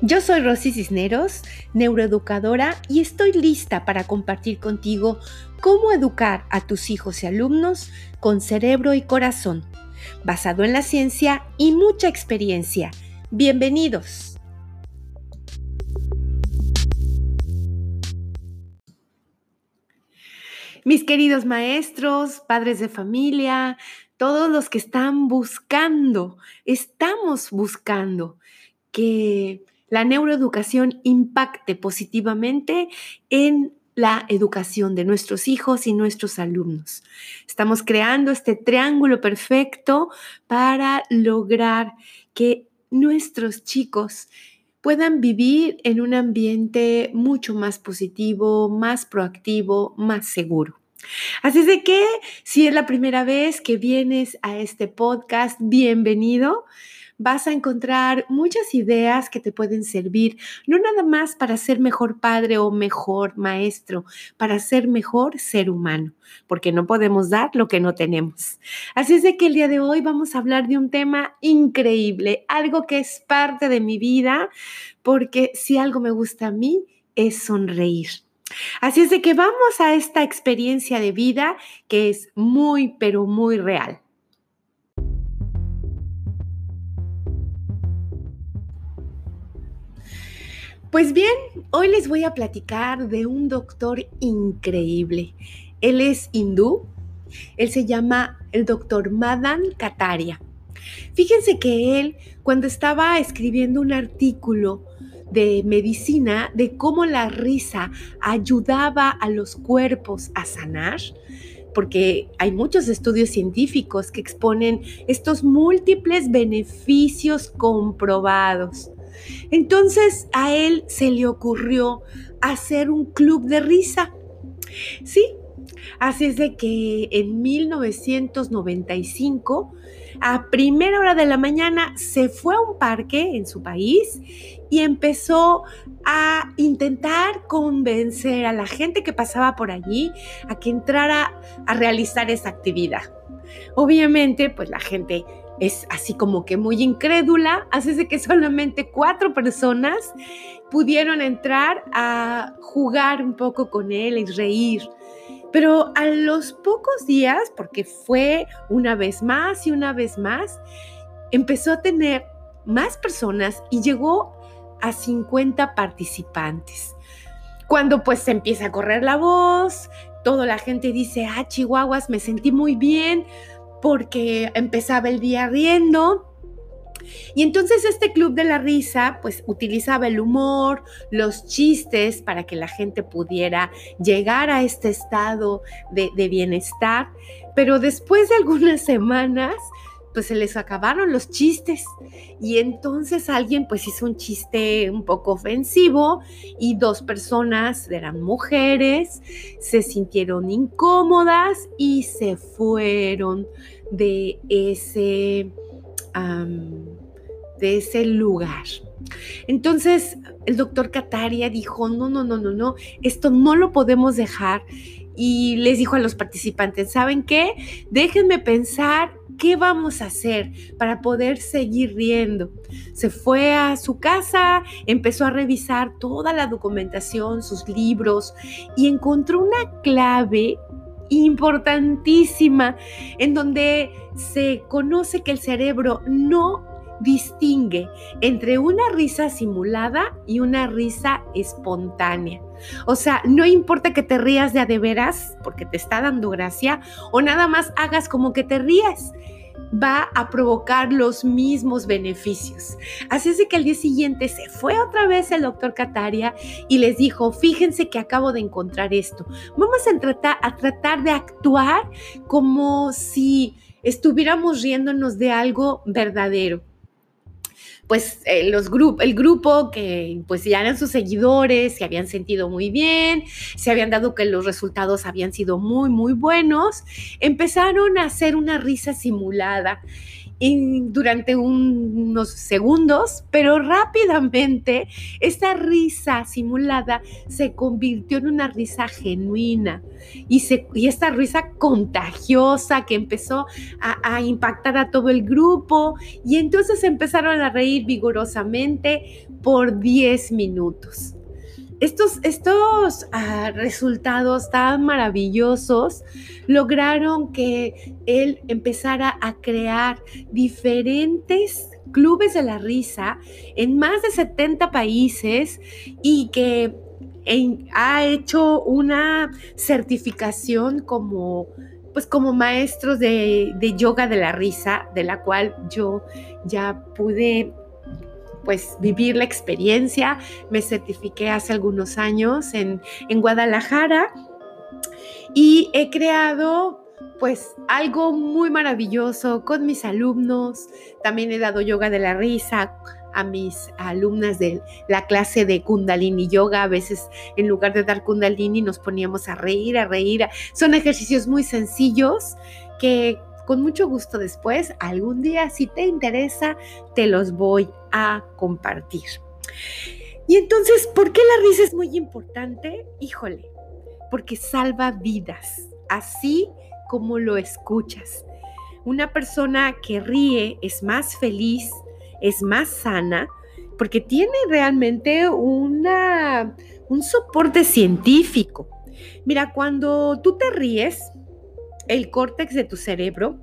Yo soy Rosy Cisneros, neuroeducadora, y estoy lista para compartir contigo cómo educar a tus hijos y alumnos con cerebro y corazón, basado en la ciencia y mucha experiencia. Bienvenidos. Mis queridos maestros, padres de familia, todos los que están buscando, estamos buscando que la neuroeducación impacte positivamente en la educación de nuestros hijos y nuestros alumnos. Estamos creando este triángulo perfecto para lograr que nuestros chicos puedan vivir en un ambiente mucho más positivo, más proactivo, más seguro. Así es de que si es la primera vez que vienes a este podcast, bienvenido vas a encontrar muchas ideas que te pueden servir, no nada más para ser mejor padre o mejor maestro, para ser mejor ser humano, porque no podemos dar lo que no tenemos. Así es de que el día de hoy vamos a hablar de un tema increíble, algo que es parte de mi vida, porque si algo me gusta a mí es sonreír. Así es de que vamos a esta experiencia de vida que es muy, pero muy real. Pues bien, hoy les voy a platicar de un doctor increíble. Él es hindú, él se llama el doctor Madan Kataria. Fíjense que él, cuando estaba escribiendo un artículo de medicina de cómo la risa ayudaba a los cuerpos a sanar, porque hay muchos estudios científicos que exponen estos múltiples beneficios comprobados. Entonces a él se le ocurrió hacer un club de risa. Sí, así es de que en 1995, a primera hora de la mañana, se fue a un parque en su país y empezó a intentar convencer a la gente que pasaba por allí a que entrara a realizar esa actividad. Obviamente, pues la gente es así como que muy incrédula, hace de que solamente cuatro personas pudieron entrar a jugar un poco con él y reír. Pero a los pocos días, porque fue una vez más y una vez más, empezó a tener más personas y llegó a 50 participantes. Cuando pues se empieza a correr la voz, toda la gente dice, ah, chihuahuas, me sentí muy bien, porque empezaba el día riendo. Y entonces este club de la risa pues utilizaba el humor, los chistes para que la gente pudiera llegar a este estado de, de bienestar. Pero después de algunas semanas pues se les acabaron los chistes y entonces alguien pues hizo un chiste un poco ofensivo y dos personas eran mujeres, se sintieron incómodas y se fueron de ese, de ese lugar. Entonces el doctor Cataria dijo, no, no, no, no, no, esto no lo podemos dejar. Y les dijo a los participantes, ¿saben qué? Déjenme pensar ¿qué vamos a hacer para poder seguir riendo? Se fue a su casa, empezó a revisar toda la documentación, sus libros y encontró una clave importantísima en donde se conoce que el cerebro no distingue entre una risa simulada y una risa espontánea. O sea, no importa que te rías de a de veras porque te está dando gracia o nada más hagas como que te ríes va a provocar los mismos beneficios. Así es que al día siguiente se fue otra vez el doctor Cataria y les dijo, fíjense que acabo de encontrar esto. Vamos a tratar de actuar como si estuviéramos riéndonos de algo verdadero pues eh, los el grupo que pues ya eran sus seguidores, se habían sentido muy bien, se habían dado que los resultados habían sido muy, muy buenos, empezaron a hacer una risa simulada durante unos segundos, pero rápidamente esta risa simulada se convirtió en una risa genuina y, esta risa contagiosa que empezó a, a impactar a todo el grupo y entonces empezaron a reír vigorosamente por 10 minutos. Estos, estos ah, resultados tan maravillosos lograron que él empezara a crear diferentes clubes de la risa en más de 70 países y que ha hecho una certificación como pues como maestros de, de, yoga de la risa, de la cual yo ya pude pues vivir la experiencia. Me certifiqué hace algunos años en, en Guadalajara y he creado pues algo muy maravilloso con mis alumnos. También he dado yoga de la risa a mis alumnas de la clase de Kundalini Yoga. A veces en lugar de dar Kundalini nos poníamos a reír, a reír. Son ejercicios muy sencillos que con mucho gusto después, algún día, si te interesa, te los voy a compartir. Y entonces, ¿por qué la risa es muy importante? Híjole, porque salva vidas, así como lo escuchas. Una persona que ríe es más feliz, es más sana, porque tiene realmente una, un soporte científico. Mira, cuando tú te ríes, el córtex de tu cerebro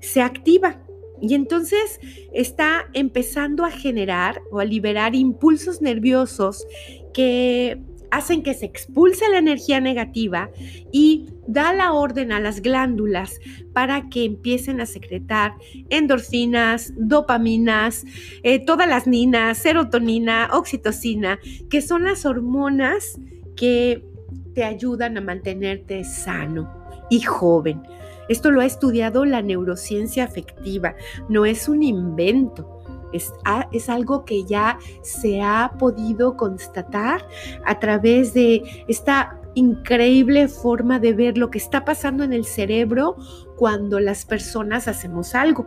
se activa. Y entonces está empezando a generar o a liberar impulsos nerviosos que hacen que se expulse la energía negativa y da la orden a las glándulas para que empiecen a secretar endorfinas, dopaminas, eh, todas las ninas, serotonina, oxitocina, que son las hormonas que te ayudan a mantenerte sano y joven. Esto lo ha estudiado la neurociencia afectiva, no es un invento. Es, algo que ya se ha podido constatar a través de esta increíble forma de ver lo que está pasando en el cerebro cuando las personas hacemos algo.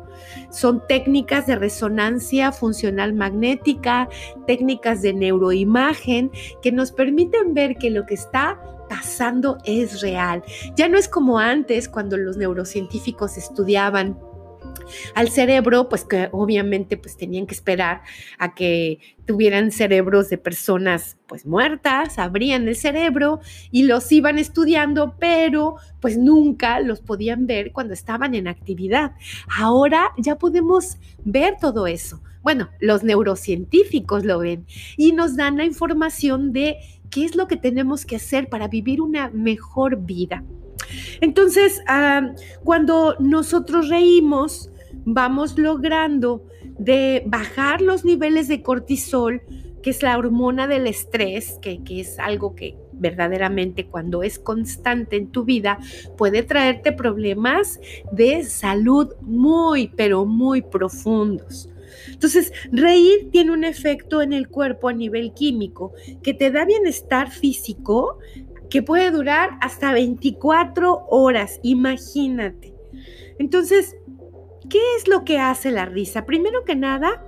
Son técnicas de resonancia funcional magnética, técnicas de neuroimagen que nos permiten ver que lo que está pasando es real. Ya no es como antes cuando los neurocientíficos estudiaban al cerebro, pues que obviamente pues tenían que esperar a que tuvieran cerebros de personas pues muertas, abrían el cerebro y los iban estudiando, pero pues nunca los podían ver cuando estaban en actividad. Ahora ya podemos ver todo eso. Bueno, los neurocientíficos lo ven y nos dan la información de qué es lo que tenemos que hacer para vivir una mejor vida. Entonces, ah, cuando nosotros reímos, vamos logrando de bajar los niveles de cortisol, que es la hormona del estrés, que, que es algo que verdaderamente cuando es constante en tu vida puede traerte problemas de salud muy, pero muy profundos. Entonces, reír tiene un efecto en el cuerpo a nivel químico que te da bienestar físico que puede durar hasta 24 horas, imagínate. Entonces, ¿qué es lo que hace la risa? Primero que nada,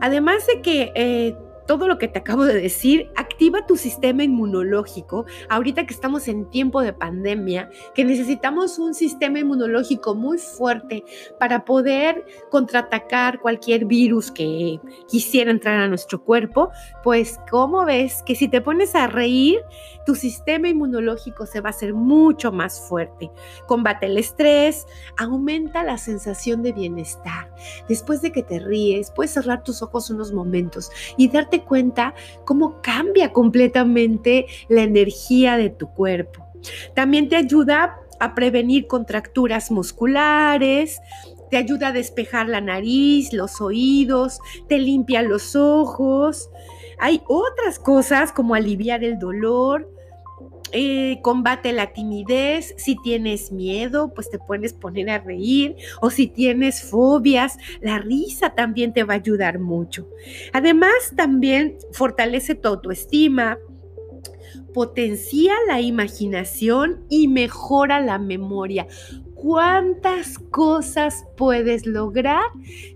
además de que eh, todo lo que te acabo de decir, activa tu sistema inmunológico. Ahorita que estamos en tiempo de pandemia, que necesitamos un sistema inmunológico muy fuerte para poder contraatacar cualquier virus que quisiera entrar a nuestro cuerpo, pues ¿cómo ves que si te pones a reír, tu sistema inmunológico se va a hacer mucho más fuerte? Combate el estrés, aumenta la sensación de bienestar. Después de que te ríes, puedes cerrar tus ojos unos momentos y darte cuenta cómo cambia completamente la energía de tu cuerpo. También te ayuda a prevenir contracturas musculares, te ayuda a despejar la nariz, los oídos, te limpia los ojos. Hay otras cosas como aliviar el dolor, eh, combate la timidez, si tienes miedo, pues te puedes poner a reír, o si tienes fobias, la risa también te va a ayudar mucho. Además, también fortalece tu autoestima, potencia la imaginación y mejora la memoria. ¿Cuántas cosas puedes lograr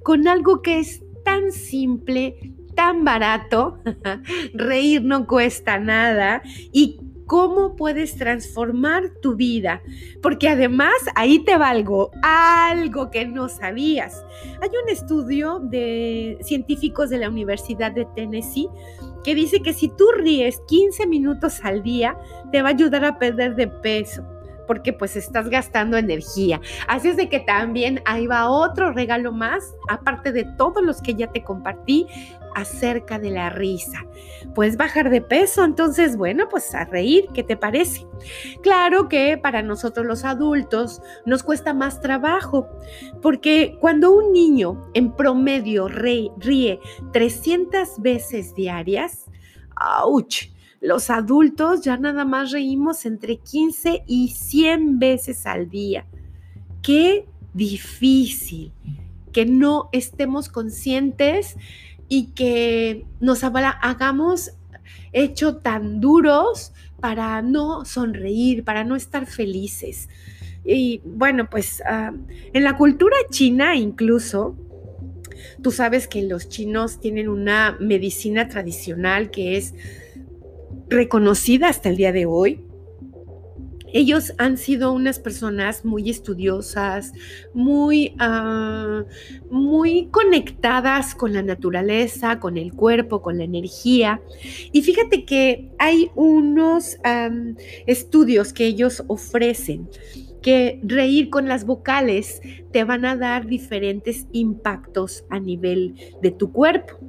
con algo que es tan simple, tan barato? Reír no cuesta nada y cómo puedes transformar tu vida, porque además ahí te valgo algo que no sabías. Hay un estudio de científicos de la Universidad de Tennessee que dice que si tú ríes 15 minutos al día, te va a ayudar a perder de peso porque pues estás gastando energía. Así es de que también ahí va otro regalo más, aparte de todos los que ya te compartí acerca de la risa. Puedes bajar de peso, entonces bueno, pues a reír, ¿qué te parece? Claro que para nosotros los adultos nos cuesta más trabajo, porque cuando un niño en promedio ríe 300 veces diarias, ¡auch! Los adultos ya nada más reímos entre 15 y 100 veces al día. Qué difícil que no estemos conscientes y que nos hagamos hecho tan duros para no sonreír, para no estar felices. Y bueno, pues ah, en la cultura china incluso, tú sabes que los chinos tienen una medicina tradicional que es reconocida hasta el día de hoy. Ellos han sido unas personas muy estudiosas, muy, ah, muy conectadas con la naturaleza, con el cuerpo, con la energía. Y fíjate que hay unos estudios que ellos ofrecen que reír con las vocales te van a dar diferentes impactos a nivel de tu cuerpo.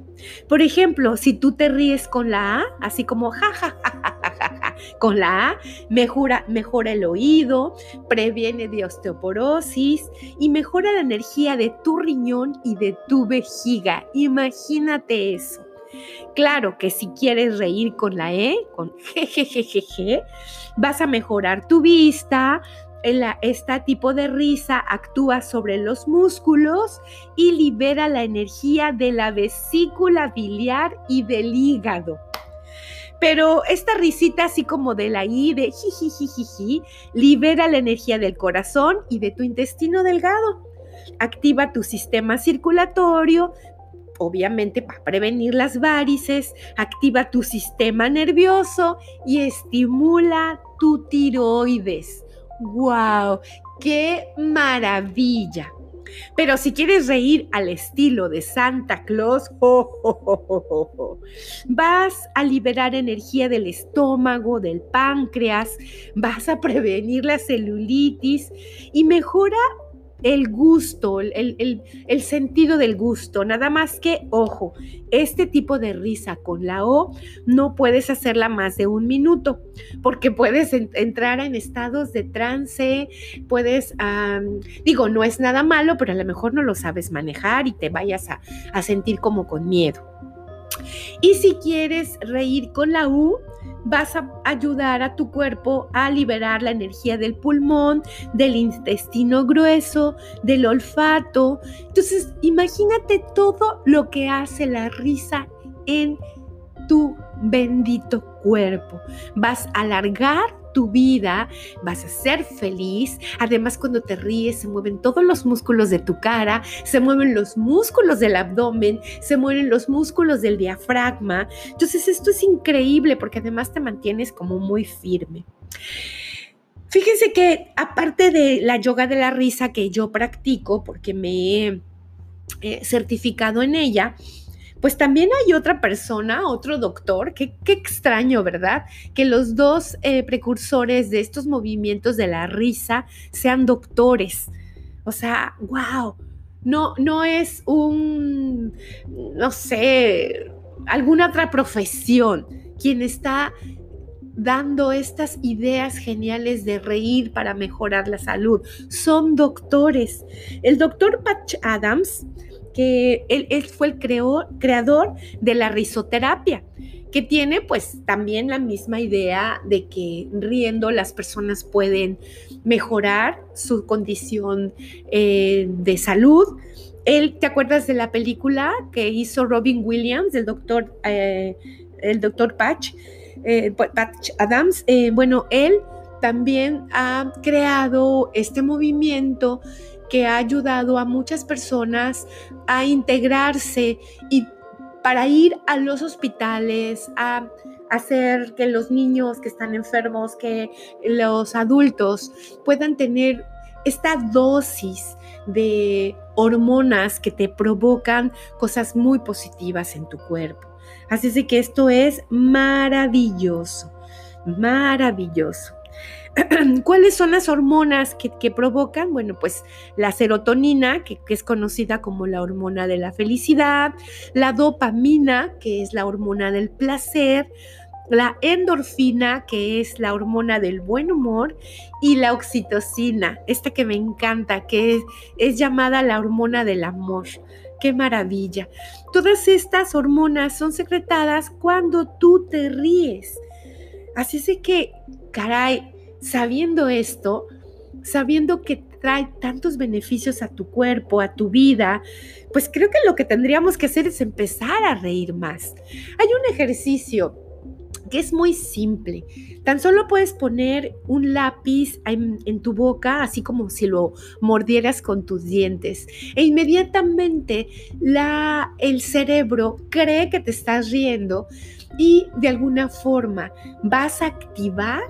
Por ejemplo, si tú te ríes con la A, así como ja, ja, ja, ja, ja, ja con la A, mejora, mejora el oído, previene de osteoporosis y mejora la energía de tu riñón y de tu vejiga. Imagínate eso. Claro que si quieres reír con la E, con jejejeje, vas a mejorar tu vista, este tipo de risa actúa sobre los músculos y libera la energía de la vesícula biliar y del hígado. Pero esta risita así como de la I, de jijijijiji, libera la energía del corazón y de tu intestino delgado. Activa tu sistema circulatorio, obviamente para prevenir las varices, activa tu sistema nervioso y estimula tu tiroides. ¡Wow! ¡Qué maravilla! Pero si quieres reír al estilo de Santa Claus, vas a liberar energía del estómago, del páncreas, vas a prevenir la celulitis y mejora el gusto, el, sentido del gusto. Nada más que, ojo, este tipo de risa con la O no puedes hacerla más de un minuto, porque puedes entrar en estados de trance, puedes, digo, no es nada malo, pero a lo mejor no lo sabes manejar y te vayas a, a sentir como con miedo. Y si quieres reír con la U, vas a ayudar a tu cuerpo a liberar la energía del pulmón, del intestino grueso, del olfato. Entonces, imagínate todo lo que hace la risa en tu bendito cuerpo. Vas a alargar tu vida, vas a ser feliz. Además, cuando te ríes, se mueven todos los músculos de tu cara, se mueven los músculos del abdomen, se mueven los músculos del diafragma. Entonces, esto es increíble porque además te mantienes como muy firme. Fíjense que aparte de la yoga de la risa que yo practico, porque me he eh, certificado en ella, pues también hay otra persona, otro doctor, qué, extraño, ¿verdad? Que los dos eh, precursores de estos movimientos de la risa sean doctores. O sea, wow, no, no es un, no sé, alguna otra profesión quien está dando estas ideas geniales de reír para mejorar la salud. Son doctores. El doctor Patch Adams que él, fue el creador de la risoterapia, que tiene pues también la misma idea de que riendo las personas pueden mejorar su condición eh, de salud. Él, ¿te acuerdas de la película que hizo Robin Williams, del doctor, eh, el doctor Patch, eh, Patch Adams? bueno, él también ha creado este movimiento que ha ayudado a muchas personas a integrarse y para ir a los hospitales, a hacer que los niños que están enfermos, que los adultos puedan tener esta dosis de hormonas que te provocan cosas muy positivas en tu cuerpo. Así es que esto es maravilloso, maravilloso. ¿Cuáles son las hormonas que, provocan? Bueno, pues la serotonina, que, es conocida como la hormona de la felicidad, la dopamina, que es la hormona del placer, la endorfina, que es la hormona del buen humor, y la oxitocina, esta que me encanta, que es, llamada la hormona del amor. ¡Qué maravilla! Todas estas hormonas son secretadas cuando tú te ríes. Así es que, caray, sabiendo esto, sabiendo que trae tantos beneficios a tu cuerpo, a tu vida, pues creo que lo que tendríamos que hacer es empezar a reír más. Hay un ejercicio que es muy simple. Tan solo puedes poner un lápiz en, tu boca, así como si lo mordieras con tus dientes. E inmediatamente el cerebro cree que te estás riendo y de alguna forma vas a activar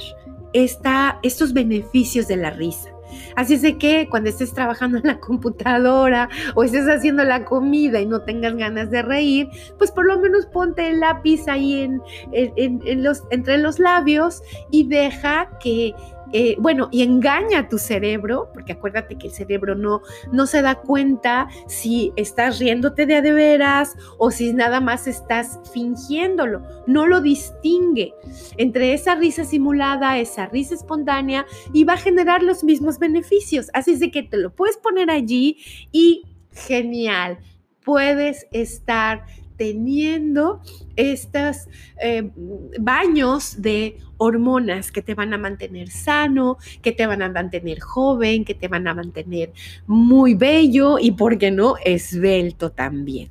esta, estos beneficios de la risa. Así es de que cuando estés trabajando en la computadora o estés haciendo la comida y no tengas ganas de reír, pues por lo menos ponte el lápiz ahí en, en los, entre los labios y deja que eh, bueno, y engaña a tu cerebro, porque acuérdate que el cerebro no, no se da cuenta si estás riéndote de a de veras o si nada más estás fingiéndolo, no lo distingue entre esa risa simulada, esa risa espontánea y va a generar los mismos beneficios. Así es de que te lo puedes poner allí y genial, puedes estar teniendo estos eh, baños de hormonas que te van a mantener sano, que te van a mantener joven, que te van a mantener muy bello y, ¿por qué no?, esbelto también.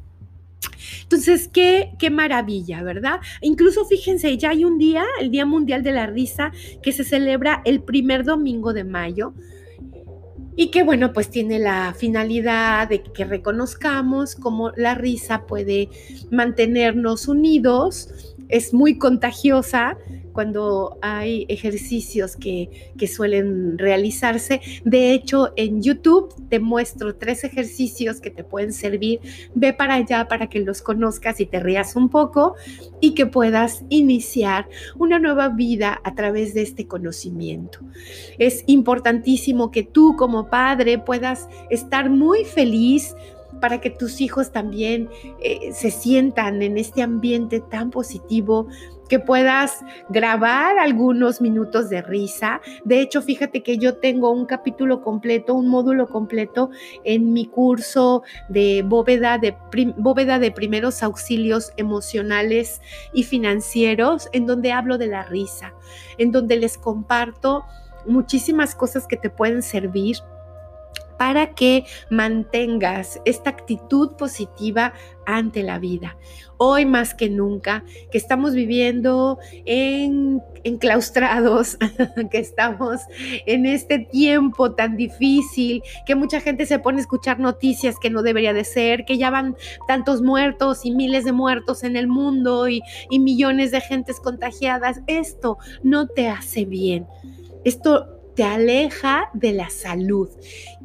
Entonces, qué, qué maravilla, ¿verdad? Incluso fíjense, ya hay un día, el Día Mundial de la Risa, que se celebra el primer domingo de mayo y que bueno, pues tiene la finalidad de que reconozcamos cómo la risa puede mantenernos unidos, es muy contagiosa, cuando hay ejercicios que, suelen realizarse. De hecho, en YouTube te muestro tres ejercicios que te pueden servir. Ve para allá para que los conozcas y te rías un poco y que puedas iniciar una nueva vida a través de este conocimiento. Es importantísimo que tú como padre puedas estar muy feliz para que tus hijos también eh, se sientan en este ambiente tan positivo que puedas grabar algunos minutos de risa. De hecho, fíjate que yo tengo un capítulo completo, un módulo completo en mi curso de bóveda de, bóveda de primeros auxilios emocionales y financieros, en donde hablo de la risa, en donde les comparto muchísimas cosas que te pueden servir para que mantengas esta actitud positiva ante la vida. Hoy más que nunca, que estamos viviendo en, enclaustrados, que estamos en este tiempo tan difícil, que mucha gente se pone a escuchar noticias que no debería de ser, que ya van tantos muertos y miles de muertos en el mundo y, y millones de gentes contagiadas. Esto no te hace bien. Esto te aleja de la salud.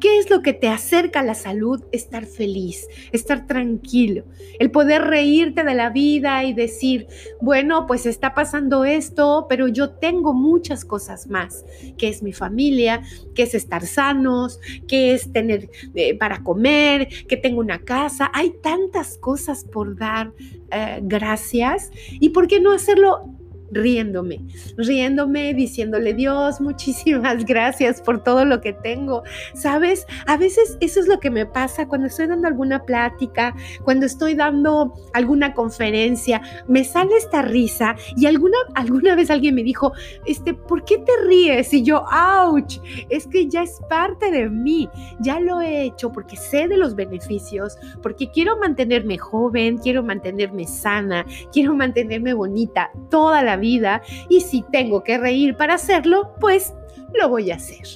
¿Qué es lo que te acerca a la salud? Estar feliz, estar tranquilo, el poder reírte de la vida y decir, bueno, pues está pasando esto, pero yo tengo muchas cosas más, que es mi familia, que es estar sanos, que es tener eh, para comer, que tengo una casa. Hay tantas cosas por dar eh, gracias y por qué no hacerlo riéndome, riéndome, diciéndole, Dios, muchísimas gracias por todo lo que tengo. ¿Sabes? A veces eso es lo que me pasa cuando estoy dando alguna plática, cuando estoy dando alguna conferencia, me sale esta risa y alguna, alguna vez alguien me dijo, este, ¿por qué te ríes? Y yo, ouch, es que ya es parte de mí, ya lo he hecho porque sé de los beneficios, porque quiero mantenerme joven, quiero mantenerme sana, quiero mantenerme bonita toda la vida vida y si tengo que reír para hacerlo, pues lo voy a hacer.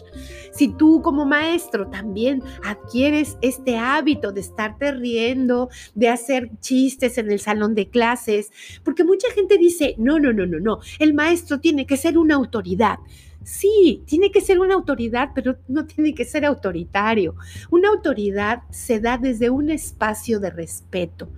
Si tú como maestro también adquieres este hábito de estarte riendo, de hacer chistes en el salón de clases, porque mucha gente dice, no, no, no, no, no, el maestro tiene que ser una autoridad. Sí, tiene que ser una autoridad, pero no tiene que ser autoritario. Una autoridad se da desde un espacio de respeto.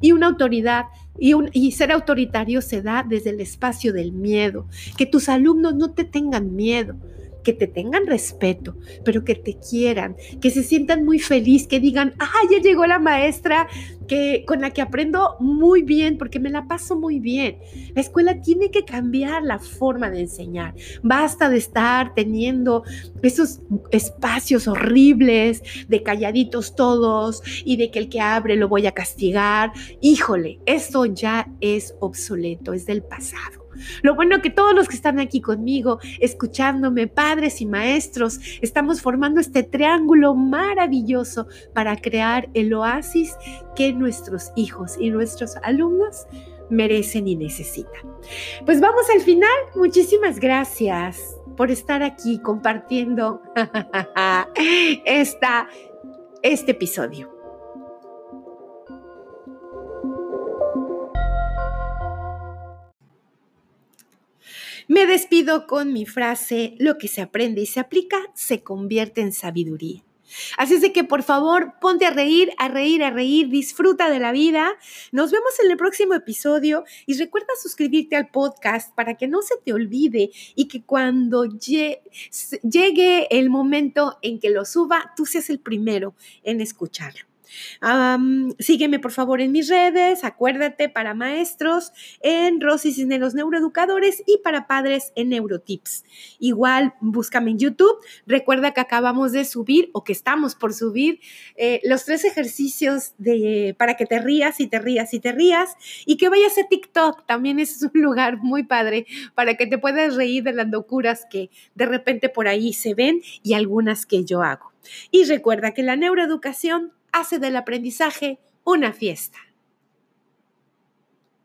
Y una autoridad y, y, ser autoritario se da desde el espacio del miedo. Que tus alumnos no te tengan miedo que te tengan respeto, pero que te quieran, que se sientan muy feliz, que digan, ah, ya llegó la maestra que, con la que aprendo muy bien, porque me la paso muy bien. La escuela tiene que cambiar la forma de enseñar. Basta de estar teniendo esos espacios horribles, de calladitos todos y de que el que abre lo voy a castigar. Híjole, esto ya es obsoleto, es del pasado. Lo bueno que todos los que están aquí conmigo, escuchándome, padres y maestros, estamos formando este triángulo maravilloso para crear el oasis que nuestros hijos y nuestros alumnos merecen y necesitan. Pues vamos al final. Muchísimas gracias por estar aquí compartiendo esta, este episodio. Me despido con mi frase, lo que se aprende y se aplica se convierte en sabiduría. Así es de que por favor ponte a reír, a reír, a reír, disfruta de la vida. Nos vemos en el próximo episodio y recuerda suscribirte al podcast para que no se te olvide y que cuando llegue el momento en que lo suba, tú seas el primero en escucharlo sígueme por favor en mis redes, acuérdate para maestros en Rosy Cisneros Neuroeducadores y para padres en Neurotips. Igual búscame en YouTube. Recuerda que acabamos de subir o que estamos por subir eh, los tres ejercicios de, para que te rías y te rías y te rías y que vayas a TikTok. También es un lugar muy padre para que te puedas reír de las locuras que de repente por ahí se ven y algunas que yo hago. Y recuerda que la neuroeducación hace del aprendizaje una fiesta.